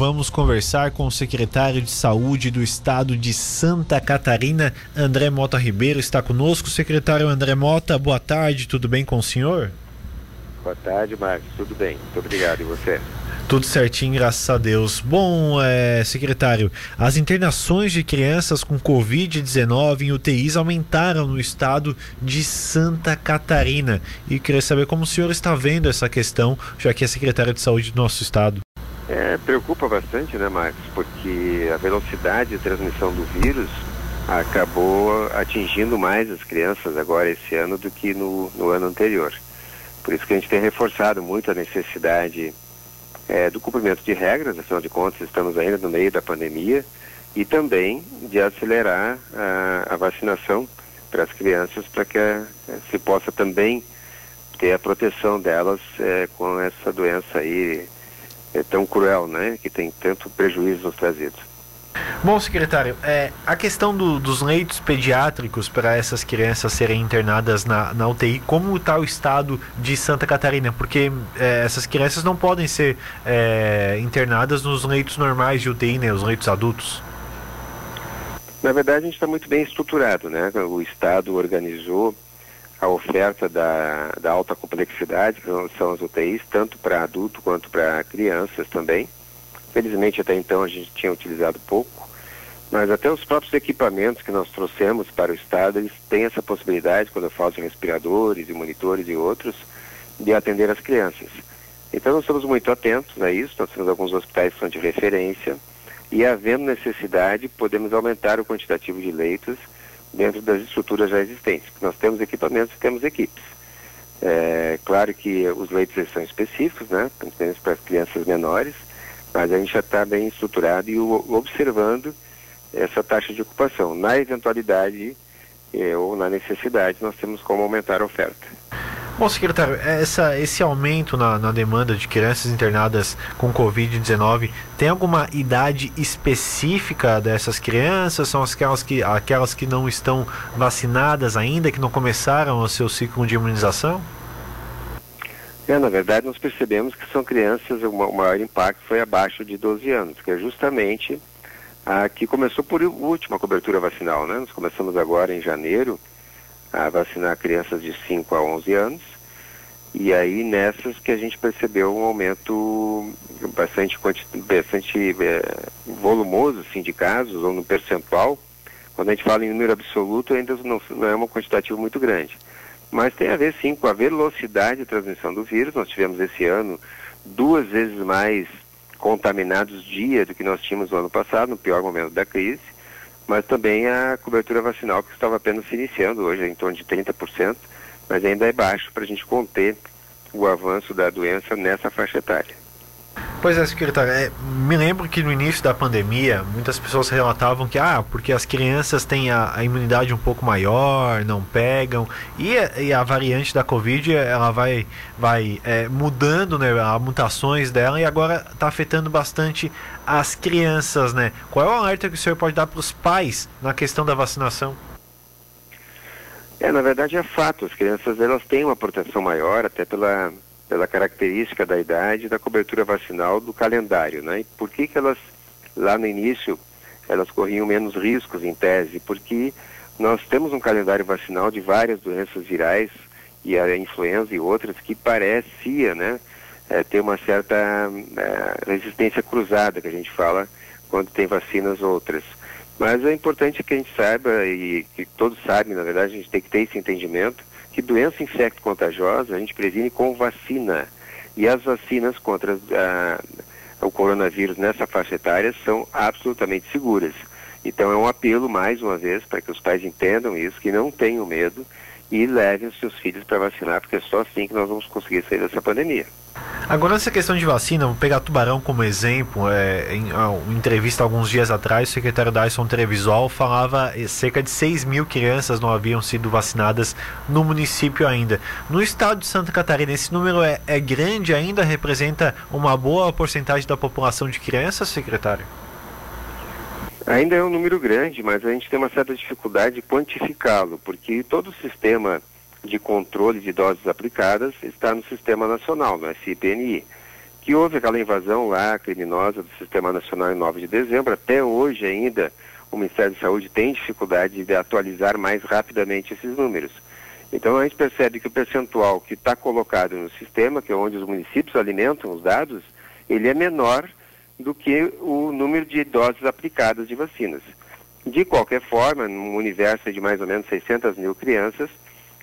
vamos conversar com o secretário de Saúde do Estado de Santa Catarina, André Mota Ribeiro. Está conosco, secretário André Mota. Boa tarde, tudo bem com o senhor? Boa tarde, Marcos. Tudo bem? Muito obrigado. E você? Tudo certinho, graças a Deus. Bom, é, secretário, as internações de crianças com Covid-19 em UTIs aumentaram no estado de Santa Catarina. E queria saber como o senhor está vendo essa questão, já que é secretário de saúde do nosso estado. É, preocupa bastante, né, Marcos? Porque a velocidade de transmissão do vírus acabou atingindo mais as crianças agora esse ano do que no, no ano anterior. Por isso que a gente tem reforçado muito a necessidade é, do cumprimento de regras, afinal de contas estamos ainda no meio da pandemia, e também de acelerar a, a vacinação para as crianças, para que a, é, se possa também ter a proteção delas é, com essa doença aí é, tão cruel, né, que tem tanto prejuízo nos trazidos. Bom, secretário, é, a questão do, dos leitos pediátricos para essas crianças serem internadas na, na UTI, como está o estado de Santa Catarina? Porque é, essas crianças não podem ser é, internadas nos leitos normais de UTI, né, os leitos adultos. Na verdade, a gente está muito bem estruturado, né? O Estado organizou a oferta da, da alta complexidade, que são as UTIs, tanto para adulto quanto para crianças também. Felizmente até então a gente tinha utilizado pouco, mas até os próprios equipamentos que nós trouxemos para o estado, eles têm essa possibilidade, quando eu falo de respiradores e monitores e outros, de atender as crianças. Então nós estamos muito atentos a isso, nós temos alguns hospitais que são de referência e havendo necessidade podemos aumentar o quantitativo de leitos dentro das estruturas já existentes. Nós temos equipamentos e temos equipes. É claro que os leitos são específicos, né, principalmente para as crianças menores, mas a gente já está bem estruturado e observando essa taxa de ocupação. Na eventualidade eh, ou na necessidade, nós temos como aumentar a oferta. Bom, secretário, essa, esse aumento na, na demanda de crianças internadas com Covid-19 tem alguma idade específica dessas crianças? São aquelas que, aquelas que não estão vacinadas ainda, que não começaram o seu ciclo de imunização? É, na verdade, nós percebemos que são crianças, o maior impacto foi abaixo de 12 anos, que é justamente a que começou por última cobertura vacinal, né? Nós começamos agora em janeiro a vacinar crianças de 5 a 11 anos, e aí nessas que a gente percebeu um aumento bastante, bastante é, volumoso assim, de casos, ou no percentual. Quando a gente fala em número absoluto, ainda não, não é uma quantitativa muito grande mas tem a ver sim com a velocidade de transmissão do vírus. Nós tivemos esse ano duas vezes mais contaminados dia do que nós tínhamos no ano passado, no pior momento da crise, mas também a cobertura vacinal que estava apenas se iniciando, hoje em torno de 30%, mas ainda é baixo para a gente conter o avanço da doença nessa faixa etária. Pois é, secretário. É, me lembro que no início da pandemia, muitas pessoas relatavam que, ah, porque as crianças têm a, a imunidade um pouco maior, não pegam, e, e, a variante da Covid, ela vai, vai é, mudando, né, as mutações dela, e agora está afetando bastante as crianças, né? Qual é o alerta que o senhor pode dar para os pais na questão da vacinação? É, na verdade é fato, as crianças elas têm uma proteção maior, até pela pela característica da idade da cobertura vacinal do calendário, né? E por que que elas, lá no início, elas corriam menos riscos em tese? Porque nós temos um calendário vacinal de várias doenças virais e a influenza e outras que parecia, né, é, ter uma certa é, resistência cruzada que a gente fala quando tem vacinas outras. Mas é importante que a gente saiba e que todos sabem, na verdade, a gente tem que ter esse entendimento que doença infecto-contagiosa a gente previne com vacina. E as vacinas contra a, o coronavírus nessa faixa etária são absolutamente seguras. Então é um apelo, mais uma vez, para que os pais entendam isso, que não tenham medo e levem os seus filhos para vacinar, porque é só assim que nós vamos conseguir sair dessa pandemia. Agora, essa questão de vacina, vou pegar Tubarão como exemplo. É, em uma entrevista alguns dias atrás, o secretário Dyson Trevisol falava que cerca de 6 mil crianças não haviam sido vacinadas no município ainda. No estado de Santa Catarina, esse número é, é grande ainda? Representa uma boa porcentagem da população de crianças, secretário? Ainda é um número grande, mas a gente tem uma certa dificuldade de quantificá-lo, porque todo o sistema de controle de doses aplicadas está no Sistema Nacional, no SIPNI. que houve aquela invasão lá criminosa do Sistema Nacional em 9 de dezembro. Até hoje ainda o Ministério da Saúde tem dificuldade de atualizar mais rapidamente esses números. Então a gente percebe que o percentual que está colocado no sistema, que é onde os municípios alimentam os dados, ele é menor do que o número de doses aplicadas de vacinas. De qualquer forma, num universo de mais ou menos 600 mil crianças,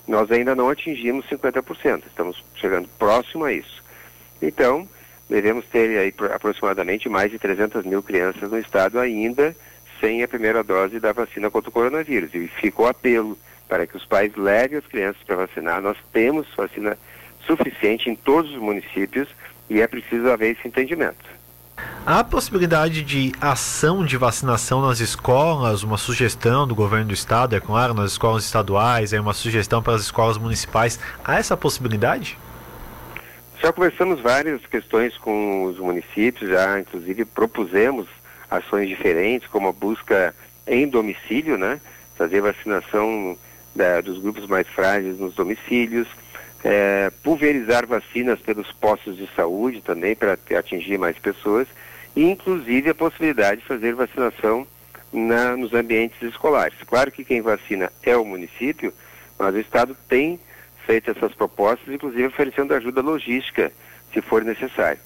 nós ainda não atingimos 50%, estamos chegando próximo a isso. Então, devemos ter aí aproximadamente mais de 300 mil crianças no estado ainda sem a primeira dose da vacina contra o coronavírus. E fica o apelo para que os pais levem as crianças para vacinar. Nós temos vacina suficiente em todos os municípios e é preciso haver esse entendimento. Há possibilidade de ação de vacinação nas escolas, uma sugestão do governo do estado, é claro, nas escolas estaduais, é uma sugestão para as escolas municipais. Há essa possibilidade? Já conversamos várias questões com os municípios, já inclusive propusemos ações diferentes, como a busca em domicílio, né? Fazer vacinação da, dos grupos mais frágeis nos domicílios, é, pulverizar vacinas pelos postos de saúde também para atingir mais pessoas e inclusive a possibilidade de fazer vacinação na, nos ambientes escolares. Claro que quem vacina é o município, mas o Estado tem feito essas propostas, inclusive oferecendo ajuda logística, se for necessário.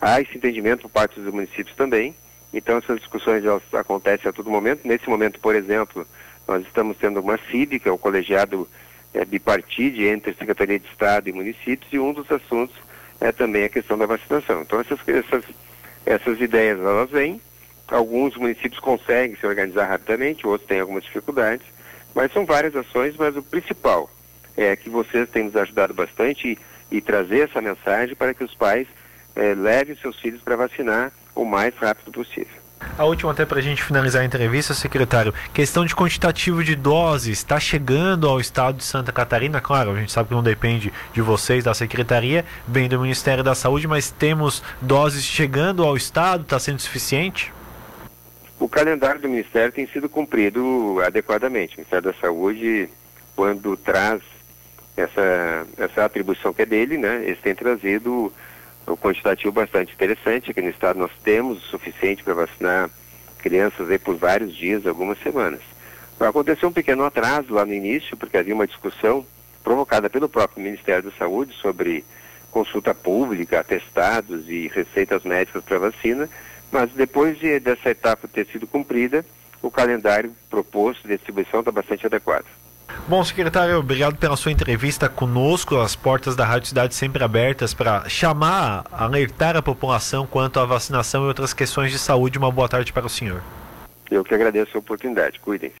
Há esse entendimento por parte dos municípios também, então essas discussões elas acontecem a todo momento. Nesse momento, por exemplo, nós estamos tendo uma CIB, que é o colegiado é, entre Secretaria de Estado e municípios, e um dos assuntos é também a questão da vacinação. Então essas, essas, essas ideias elas vêm, alguns municípios conseguem se organizar rapidamente, outros têm algumas dificuldades, mas são várias ações, mas o principal é que vocês têm nos ajudado bastante e, e trazer essa mensagem para que os pais é, levem seus filhos para vacinar o mais rápido possível. A última, até para a gente finalizar a entrevista, secretário. Questão de quantitativo de doses, está chegando ao estado de Santa Catarina? Claro, a gente sabe que não depende de vocês, da secretaria, vem do Ministério da Saúde, mas temos doses chegando ao estado, está sendo suficiente? O calendário do Ministério tem sido cumprido adequadamente. O Ministério da Saúde, quando traz essa, essa atribuição que é dele, né, eles têm trazido um quantitativo bastante interessante. Aqui no estado nós temos o suficiente para vacinar crianças aí por vários dias, algumas semanas. Aconteceu um pequeno atraso lá no início, porque havia uma discussão provocada pelo próprio Ministério da Saúde sobre consulta pública, atestados e receitas médicas para vacina, mas depois de, dessa etapa ter sido cumprida, o calendário proposto de distribuição está bastante adequado. Bom, secretário, obrigado pela sua entrevista conosco. As portas da Rádio Cidade sempre abertas para chamar, alertar a população quanto à vacinação e outras questões de saúde. Uma boa tarde para o senhor. Eu que agradeço a oportunidade. Cuidem.